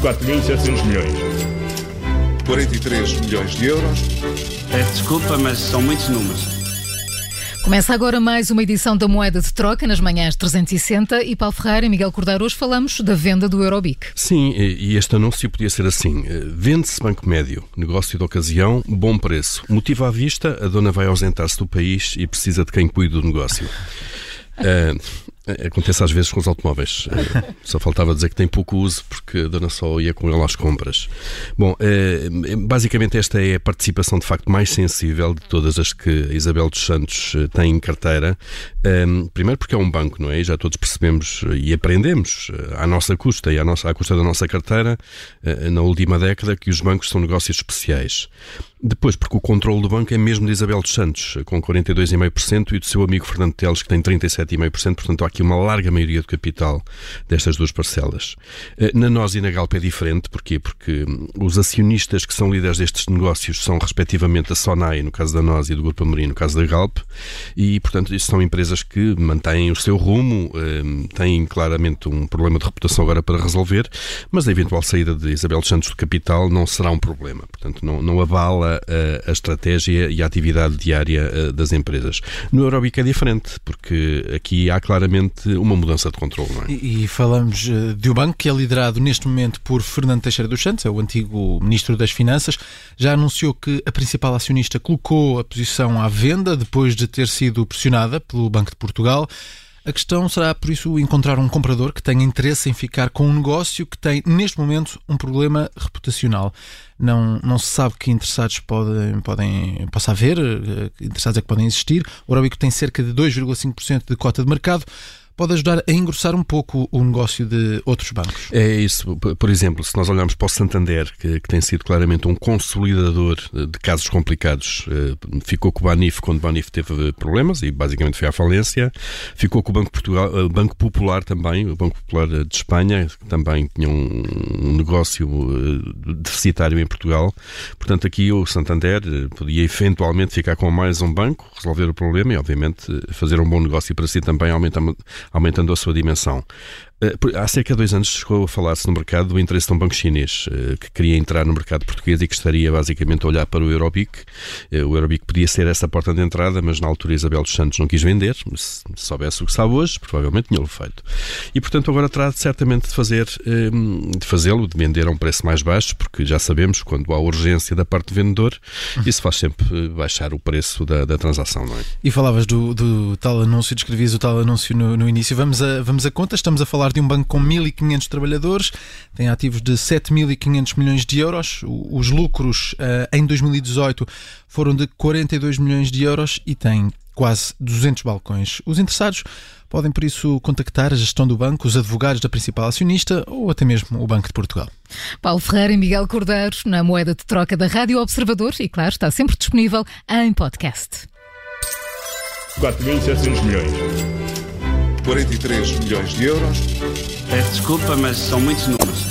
4.700 milhões. 43 milhões de euros. Peço desculpa, mas são muitos números. Começa agora mais uma edição da Moeda de Troca nas manhãs 360 e Paulo Ferreira e Miguel Cordeiro hoje falamos da venda do Eurobic. Sim, e este anúncio podia ser assim. Vende-se Banco Médio, negócio de ocasião, bom preço. Motivo à vista, a dona vai ausentar-se do país e precisa de quem cuide do negócio. Uh, Acontece às vezes com os automóveis. Eh, só faltava dizer que tem pouco uso porque a dona só ia com ele às compras. Bom, eh, basicamente esta é a participação de facto mais sensível de todas as que a Isabel dos Santos eh, tem em carteira. Primeiro porque é um banco, não é? Já todos percebemos e aprendemos à nossa custa e à, nossa, à custa da nossa carteira na última década que os bancos são negócios especiais. Depois, porque o controle do banco é mesmo de Isabel dos Santos, com 42,5% e do seu amigo Fernando Teles, que tem 37,5%, portanto há aqui uma larga maioria do capital destas duas parcelas. Eh, na nós e na Galp é diferente, porquê? Porque hum, os acionistas que são líderes destes negócios são respectivamente a Sonai, no caso da nós, e do Grupo Amorim, no caso da Galp, e portanto são empresas que mantêm o seu rumo, hum, têm claramente um problema de reputação agora para resolver, mas a eventual saída de Isabel Santos do capital não será um problema, portanto não, não avala a, a estratégia e a atividade diária eh, das empresas. No Eurobic é diferente, porque aqui há claramente uma mudança de controle. É? E, e, falamos eh, de um banco que é liderado neste momento por Fernando Teixeira dos Santos, é o antigo Ministro das Finanças. Já anunciou que a principal acionista colocou a posição à venda depois de ter sido pressionada pelo Banco de Portugal. A questão será, por isso, encontrar um comprador que tenha interesse em ficar com um negócio que tem, neste momento, um problema reputacional. Não, não se sabe que interessados podem, podem, possa haver, eh, interessados é que podem existir. O Orobico tem cerca de 2,5% de cota de mercado pode ajudar a engrossar um pouco o negócio de outros bancos. É isso. Por exemplo, se nós olharmos para o Santander, que, que tem sido claramente um consolidador de casos complicados, eh, ficou com o Banif quando o Banif teve problemas e basicamente foi à falência, ficou com o Banco, Portugal, o eh, Banco Popular também, o Banco Popular de Espanha, que também tinha um negócio eh, deficitário em Portugal. Portanto, aqui o Santander podia eventualmente ficar com mais um banco, resolver o problema e, obviamente, fazer um bom negócio para si também, aumentando aumentando a sua dimensão. Eh, há cerca de dois anos chegou a falar-se no mercado do interesse de um banco chinês eh, que queria entrar no mercado português e que estaria basicamente a olhar para o Eurobic. Eh, o Eurobic podia ser essa porta de entrada, mas na altura Isabel dos Santos não quis vender. Se soubesse o que sabe hoje, provavelmente tinha-lo feito. E portanto agora terá certamente de fazer de fazê-lo, de vender a um preço mais baixo, porque já sabemos quando há urgência da parte do vendedor, isso faz sempre baixar o preço da, da transação, não é? E falavas do, do tal anúncio, descrevias o tal anúncio no, no início. Vamos a, vamos a conta, estamos a falar falar de um banco com 1.500 trabalhadores, tem ativos de 7.500 milhões de euros. Os lucros uh, em 2018 foram de 42 milhões de euros e tem quase 200 balcões. Os interessados podem, por isso, contactar a gestão do banco, os advogados da principal acionista ou até mesmo o Banco de Portugal. Paulo Ferreira e Miguel Cordeiro na moeda de troca da Rádio Observador e, claro, está sempre disponível em podcast. 4.700 milhões. 43 milhões de euros. Peço desculpa, mas são muitos números.